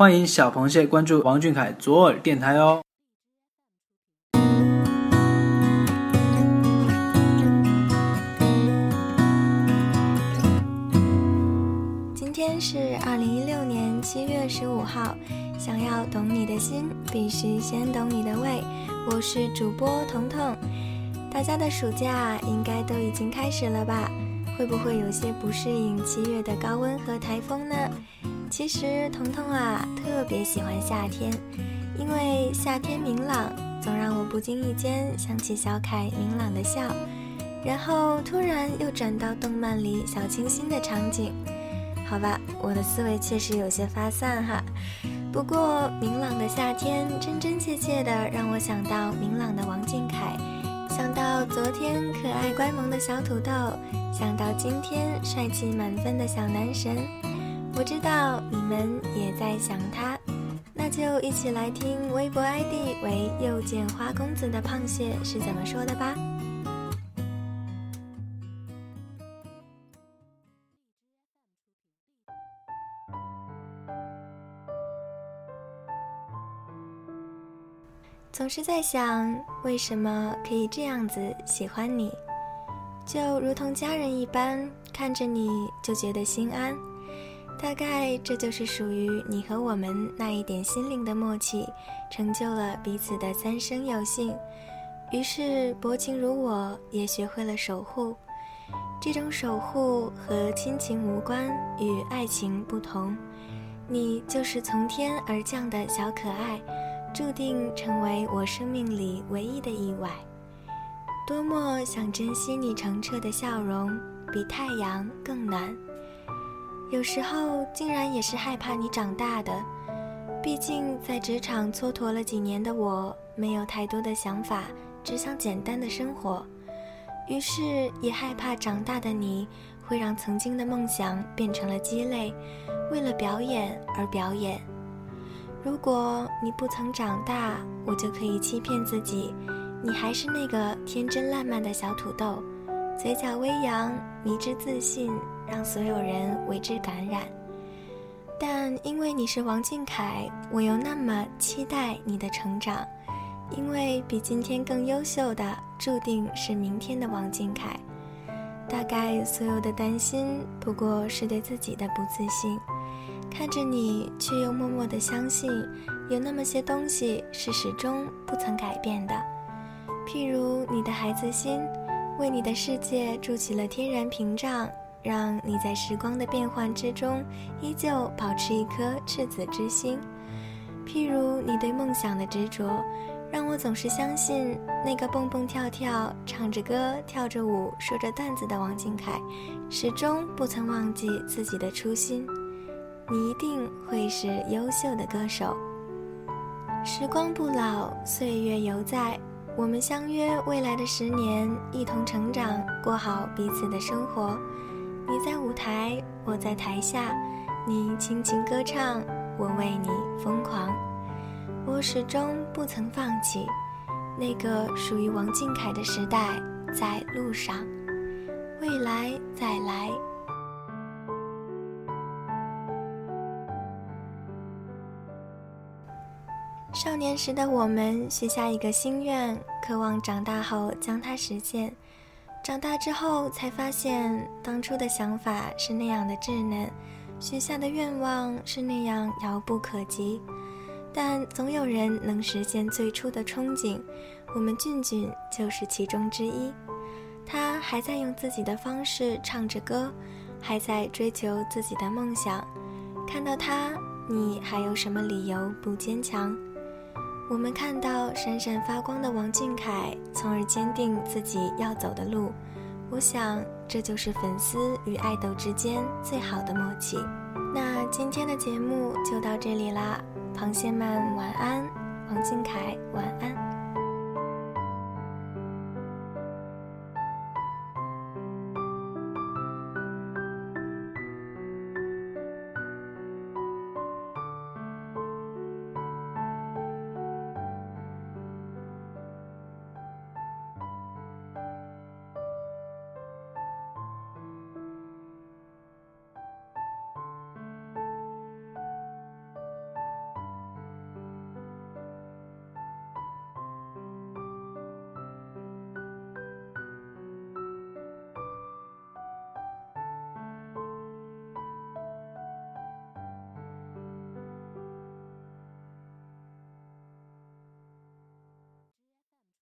欢迎小螃蟹关注王俊凯左耳电台哦。今天是二零一六年七月十五号，想要懂你的心，必须先懂你的胃。我是主播彤彤，大家的暑假应该都已经开始了吧？会不会有些不适应七月的高温和台风呢？其实彤彤啊，特别喜欢夏天，因为夏天明朗，总让我不经意间想起小凯明朗的笑，然后突然又转到动漫里小清新的场景。好吧，我的思维确实有些发散哈。不过明朗的夏天，真真切切的让我想到明朗的王俊凯，想到昨天可爱乖萌的小土豆，想到今天帅气满分的小男神。我知道你们也在想他，那就一起来听微博 ID 为“又见花公子”的胖蟹是怎么说的吧。总是在想，为什么可以这样子喜欢你，就如同家人一般，看着你就觉得心安。大概这就是属于你和我们那一点心灵的默契，成就了彼此的三生有幸。于是薄情如我，也学会了守护。这种守护和亲情无关，与爱情不同。你就是从天而降的小可爱。注定成为我生命里唯一的意外。多么想珍惜你澄澈的笑容，比太阳更暖。有时候竟然也是害怕你长大的。毕竟在职场蹉跎了几年的我，没有太多的想法，只想简单的生活。于是也害怕长大的你会让曾经的梦想变成了鸡肋，为了表演而表演。如果你不曾长大，我就可以欺骗自己，你还是那个天真烂漫的小土豆，嘴角微扬，迷之自信，让所有人为之感染。但因为你是王俊凯，我又那么期待你的成长，因为比今天更优秀的，注定是明天的王俊凯。大概所有的担心，不过是对自己的不自信。看着你，却又默默的相信，有那么些东西是始终不曾改变的，譬如你的孩子心，为你的世界筑起了天然屏障，让你在时光的变幻之中，依旧保持一颗赤子之心；譬如你对梦想的执着，让我总是相信那个蹦蹦跳跳、唱着歌、跳着舞、说着段子的王俊凯，始终不曾忘记自己的初心。你一定会是优秀的歌手。时光不老，岁月犹在，我们相约未来的十年，一同成长，过好彼此的生活。你在舞台，我在台下，你轻轻歌唱，我为你疯狂。我始终不曾放弃，那个属于王俊凯的时代在路上，未来再来。少年时的我们许下一个心愿，渴望长大后将它实现。长大之后才发现，当初的想法是那样的稚嫩，许下的愿望是那样遥不可及。但总有人能实现最初的憧憬，我们俊俊就是其中之一。他还在用自己的方式唱着歌，还在追求自己的梦想。看到他，你还有什么理由不坚强？我们看到闪闪发光的王俊凯，从而坚定自己要走的路。我想，这就是粉丝与爱豆之间最好的默契。那今天的节目就到这里啦，螃蟹们晚安，王俊凯晚安。